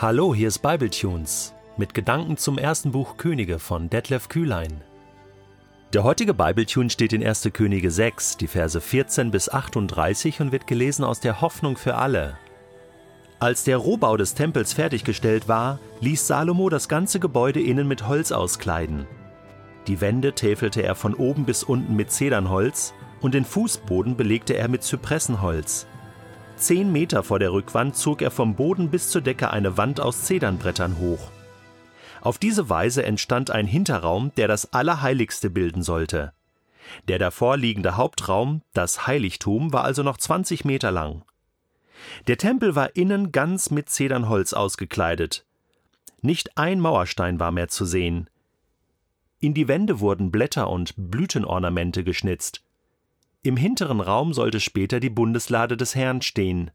Hallo, hier ist Bibletunes mit Gedanken zum ersten Buch Könige von Detlef Kühlein. Der heutige Bibletune steht in 1. Könige 6, die Verse 14 bis 38 und wird gelesen aus der Hoffnung für alle. Als der Rohbau des Tempels fertiggestellt war, ließ Salomo das ganze Gebäude innen mit Holz auskleiden. Die Wände täfelte er von oben bis unten mit Zedernholz und den Fußboden belegte er mit Zypressenholz. Zehn Meter vor der Rückwand zog er vom Boden bis zur Decke eine Wand aus Zedernbrettern hoch. Auf diese Weise entstand ein Hinterraum, der das Allerheiligste bilden sollte. Der davor liegende Hauptraum, das Heiligtum, war also noch 20 Meter lang. Der Tempel war innen ganz mit Zedernholz ausgekleidet. Nicht ein Mauerstein war mehr zu sehen. In die Wände wurden Blätter und Blütenornamente geschnitzt. Im hinteren Raum sollte später die Bundeslade des Herrn stehen.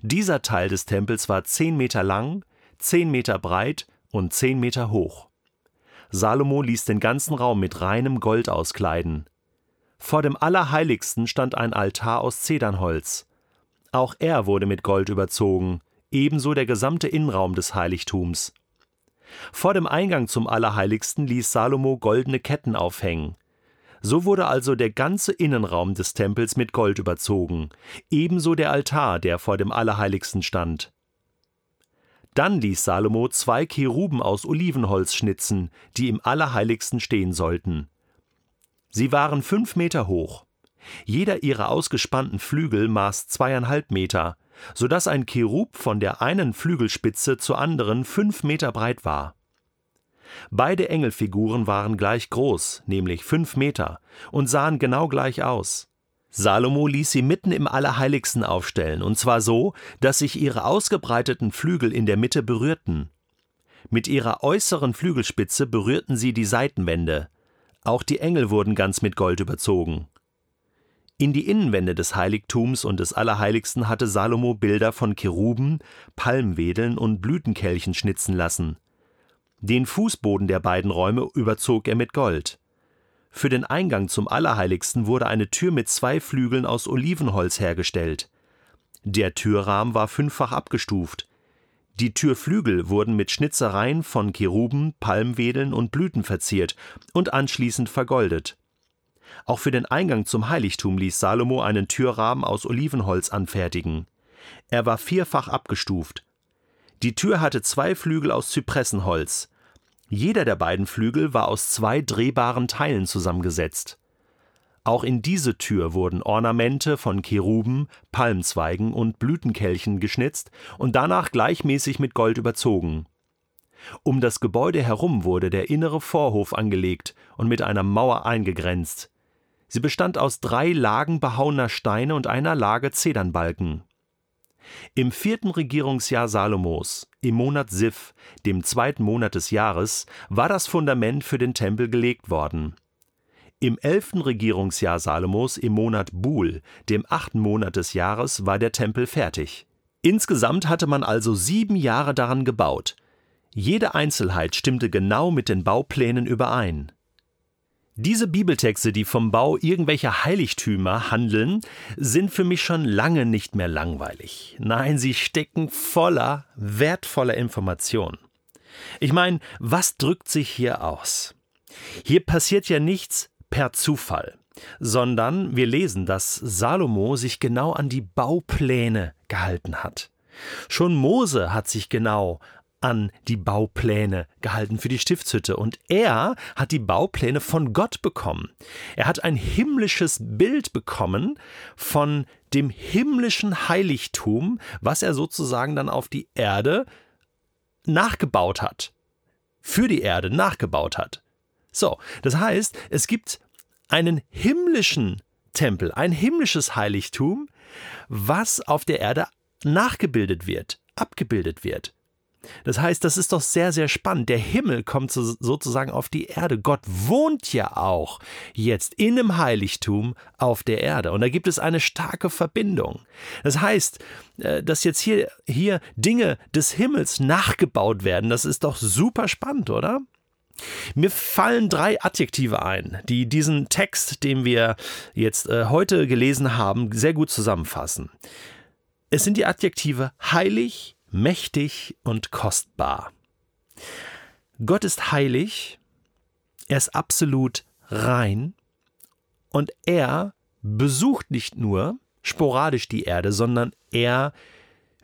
Dieser Teil des Tempels war zehn Meter lang, zehn Meter breit und zehn Meter hoch. Salomo ließ den ganzen Raum mit reinem Gold auskleiden. Vor dem Allerheiligsten stand ein Altar aus Zedernholz. Auch er wurde mit Gold überzogen, ebenso der gesamte Innenraum des Heiligtums. Vor dem Eingang zum Allerheiligsten ließ Salomo goldene Ketten aufhängen. So wurde also der ganze Innenraum des Tempels mit Gold überzogen, ebenso der Altar, der vor dem Allerheiligsten stand. Dann ließ Salomo zwei Cheruben aus Olivenholz schnitzen, die im Allerheiligsten stehen sollten. Sie waren fünf Meter hoch. Jeder ihrer ausgespannten Flügel maß zweieinhalb Meter, so dass ein Cherub von der einen Flügelspitze zur anderen fünf Meter breit war. Beide Engelfiguren waren gleich groß, nämlich fünf Meter, und sahen genau gleich aus. Salomo ließ sie mitten im Allerheiligsten aufstellen, und zwar so, dass sich ihre ausgebreiteten Flügel in der Mitte berührten. Mit ihrer äußeren Flügelspitze berührten sie die Seitenwände. Auch die Engel wurden ganz mit Gold überzogen. In die Innenwände des Heiligtums und des Allerheiligsten hatte Salomo Bilder von Cheruben, Palmwedeln und Blütenkelchen schnitzen lassen. Den Fußboden der beiden Räume überzog er mit Gold. Für den Eingang zum Allerheiligsten wurde eine Tür mit zwei Flügeln aus Olivenholz hergestellt. Der Türrahmen war fünffach abgestuft. Die Türflügel wurden mit Schnitzereien von Cheruben, Palmwedeln und Blüten verziert und anschließend vergoldet. Auch für den Eingang zum Heiligtum ließ Salomo einen Türrahmen aus Olivenholz anfertigen. Er war vierfach abgestuft. Die Tür hatte zwei Flügel aus Zypressenholz. Jeder der beiden Flügel war aus zwei drehbaren Teilen zusammengesetzt. Auch in diese Tür wurden Ornamente von Cheruben, Palmzweigen und Blütenkelchen geschnitzt und danach gleichmäßig mit Gold überzogen. Um das Gebäude herum wurde der innere Vorhof angelegt und mit einer Mauer eingegrenzt. Sie bestand aus drei Lagen behauener Steine und einer Lage Zedernbalken. Im vierten Regierungsjahr Salomos, im Monat Sif, dem zweiten Monat des Jahres, war das Fundament für den Tempel gelegt worden. Im elften Regierungsjahr Salomos, im Monat Bul, dem achten Monat des Jahres, war der Tempel fertig. Insgesamt hatte man also sieben Jahre daran gebaut. Jede Einzelheit stimmte genau mit den Bauplänen überein. Diese Bibeltexte, die vom Bau irgendwelcher Heiligtümer handeln, sind für mich schon lange nicht mehr langweilig. Nein, sie stecken voller wertvoller Informationen. Ich meine, was drückt sich hier aus? Hier passiert ja nichts per Zufall, sondern wir lesen, dass Salomo sich genau an die Baupläne gehalten hat. Schon Mose hat sich genau an die Baupläne gehalten für die Stiftshütte und er hat die Baupläne von Gott bekommen. Er hat ein himmlisches Bild bekommen von dem himmlischen Heiligtum, was er sozusagen dann auf die Erde nachgebaut hat. Für die Erde nachgebaut hat. So, das heißt, es gibt einen himmlischen Tempel, ein himmlisches Heiligtum, was auf der Erde nachgebildet wird, abgebildet wird. Das heißt, das ist doch sehr, sehr spannend. Der Himmel kommt sozusagen auf die Erde. Gott wohnt ja auch jetzt in einem Heiligtum auf der Erde. Und da gibt es eine starke Verbindung. Das heißt, äh, dass jetzt hier, hier Dinge des Himmels nachgebaut werden, das ist doch super spannend, oder? Mir fallen drei Adjektive ein, die diesen Text, den wir jetzt äh, heute gelesen haben, sehr gut zusammenfassen. Es sind die Adjektive heilig, mächtig und kostbar. Gott ist heilig, er ist absolut rein und er besucht nicht nur sporadisch die Erde, sondern er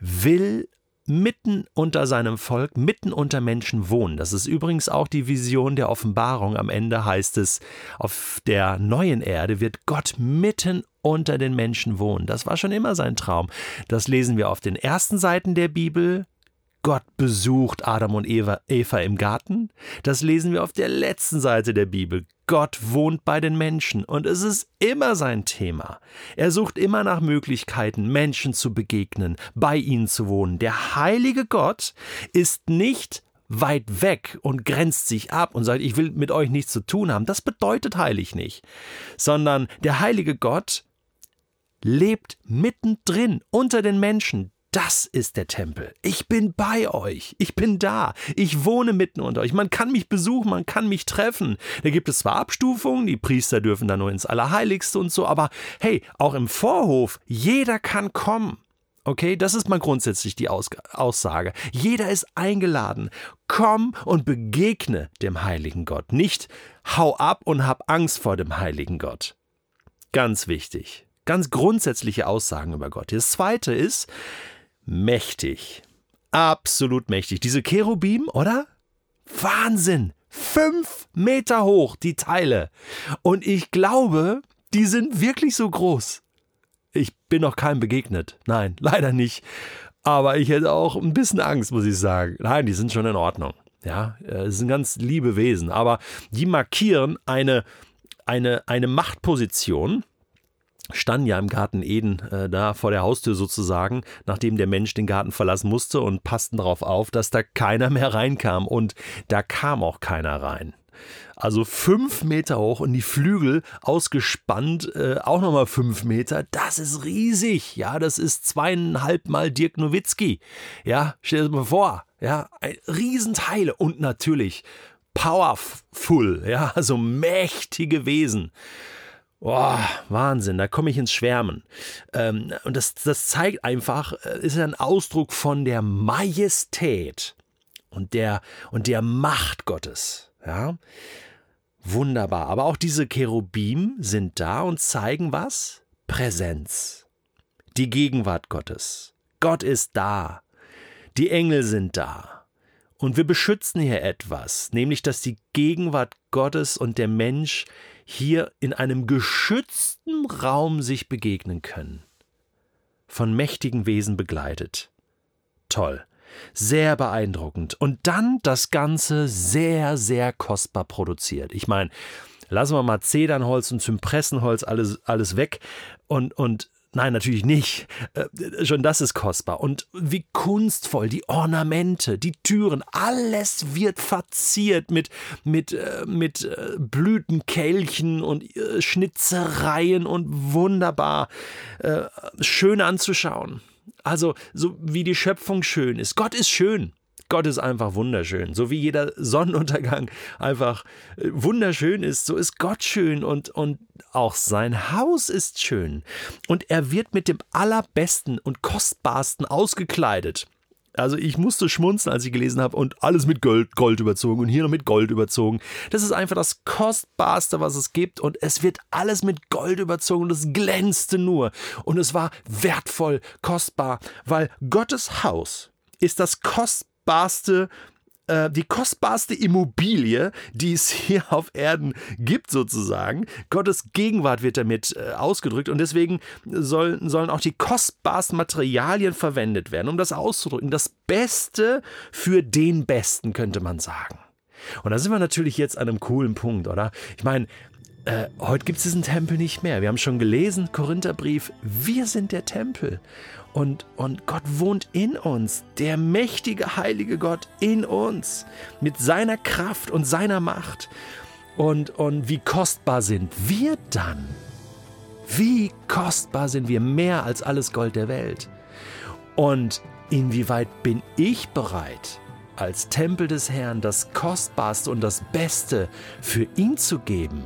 will mitten unter seinem Volk, mitten unter Menschen wohnen. Das ist übrigens auch die Vision der Offenbarung. Am Ende heißt es, auf der neuen Erde wird Gott mitten unter den Menschen wohnen. Das war schon immer sein Traum. Das lesen wir auf den ersten Seiten der Bibel. Gott besucht Adam und Eva, Eva im Garten. Das lesen wir auf der letzten Seite der Bibel. Gott wohnt bei den Menschen und es ist immer sein Thema. Er sucht immer nach Möglichkeiten, Menschen zu begegnen, bei ihnen zu wohnen. Der heilige Gott ist nicht weit weg und grenzt sich ab und sagt, ich will mit euch nichts zu tun haben. Das bedeutet heilig nicht, sondern der heilige Gott lebt mittendrin unter den Menschen. Das ist der Tempel. Ich bin bei euch. Ich bin da. Ich wohne mitten unter euch. Man kann mich besuchen, man kann mich treffen. Da gibt es zwar Abstufungen, die Priester dürfen da nur ins Allerheiligste und so, aber hey, auch im Vorhof, jeder kann kommen. Okay, das ist mal grundsätzlich die Aus Aussage. Jeder ist eingeladen. Komm und begegne dem heiligen Gott. Nicht hau ab und hab Angst vor dem heiligen Gott. Ganz wichtig. Ganz grundsätzliche Aussagen über Gott. Das zweite ist, mächtig. Absolut mächtig. Diese Cherubim, oder? Wahnsinn! Fünf Meter hoch, die Teile. Und ich glaube, die sind wirklich so groß. Ich bin noch keinem begegnet. Nein, leider nicht. Aber ich hätte auch ein bisschen Angst, muss ich sagen. Nein, die sind schon in Ordnung. Ja, äh, es sind ganz liebe Wesen. Aber die markieren eine, eine, eine Machtposition, standen ja im Garten Eden äh, da vor der Haustür sozusagen, nachdem der Mensch den Garten verlassen musste und passten darauf auf, dass da keiner mehr reinkam. Und da kam auch keiner rein. Also fünf Meter hoch und die Flügel ausgespannt, äh, auch nochmal fünf Meter. Das ist riesig. Ja, das ist zweieinhalb Mal Dirk Nowitzki. Ja, stell dir mal vor. Ja, Riesenteile und natürlich powerful. Ja, also mächtige Wesen. Boah, Wahnsinn, da komme ich ins Schwärmen. Ähm, und das, das zeigt einfach, äh, ist ein Ausdruck von der Majestät und der, und der Macht Gottes. Ja, wunderbar. Aber auch diese Cherubim sind da und zeigen was? Präsenz. Die Gegenwart Gottes. Gott ist da. Die Engel sind da. Und wir beschützen hier etwas, nämlich dass die Gegenwart Gottes und der Mensch hier in einem geschützten Raum sich begegnen können. Von mächtigen Wesen begleitet. Toll. Sehr beeindruckend. Und dann das Ganze sehr, sehr kostbar produziert. Ich meine, lassen wir mal Zedernholz und Zypressenholz alles, alles weg und, und Nein, natürlich nicht. Äh, schon das ist kostbar. Und wie kunstvoll, die Ornamente, die Türen, alles wird verziert mit, mit, äh, mit äh, Blütenkelchen und äh, Schnitzereien und wunderbar äh, schön anzuschauen. Also, so wie die Schöpfung schön ist. Gott ist schön. Gott ist einfach wunderschön. So wie jeder Sonnenuntergang einfach äh, wunderschön ist, so ist Gott schön und, und auch sein Haus ist schön. Und er wird mit dem Allerbesten und Kostbarsten ausgekleidet. Also ich musste schmunzeln, als ich gelesen habe und alles mit Gold, Gold überzogen und hier noch mit Gold überzogen. Das ist einfach das Kostbarste, was es gibt und es wird alles mit Gold überzogen und es glänzte nur und es war wertvoll, kostbar, weil Gottes Haus ist das kostbarste kostbarste äh, die kostbarste Immobilie, die es hier auf Erden gibt, sozusagen. Gottes Gegenwart wird damit äh, ausgedrückt und deswegen sollen, sollen auch die kostbarsten Materialien verwendet werden, um das auszudrücken. Das Beste für den Besten, könnte man sagen. Und da sind wir natürlich jetzt an einem coolen Punkt, oder? Ich meine, äh, heute gibt es diesen Tempel nicht mehr. Wir haben schon gelesen, Korintherbrief, wir sind der Tempel. Und, und Gott wohnt in uns, der mächtige, heilige Gott in uns, mit seiner Kraft und seiner Macht. Und, und wie kostbar sind wir dann? Wie kostbar sind wir mehr als alles Gold der Welt? Und inwieweit bin ich bereit, als Tempel des Herrn das Kostbarste und das Beste für ihn zu geben?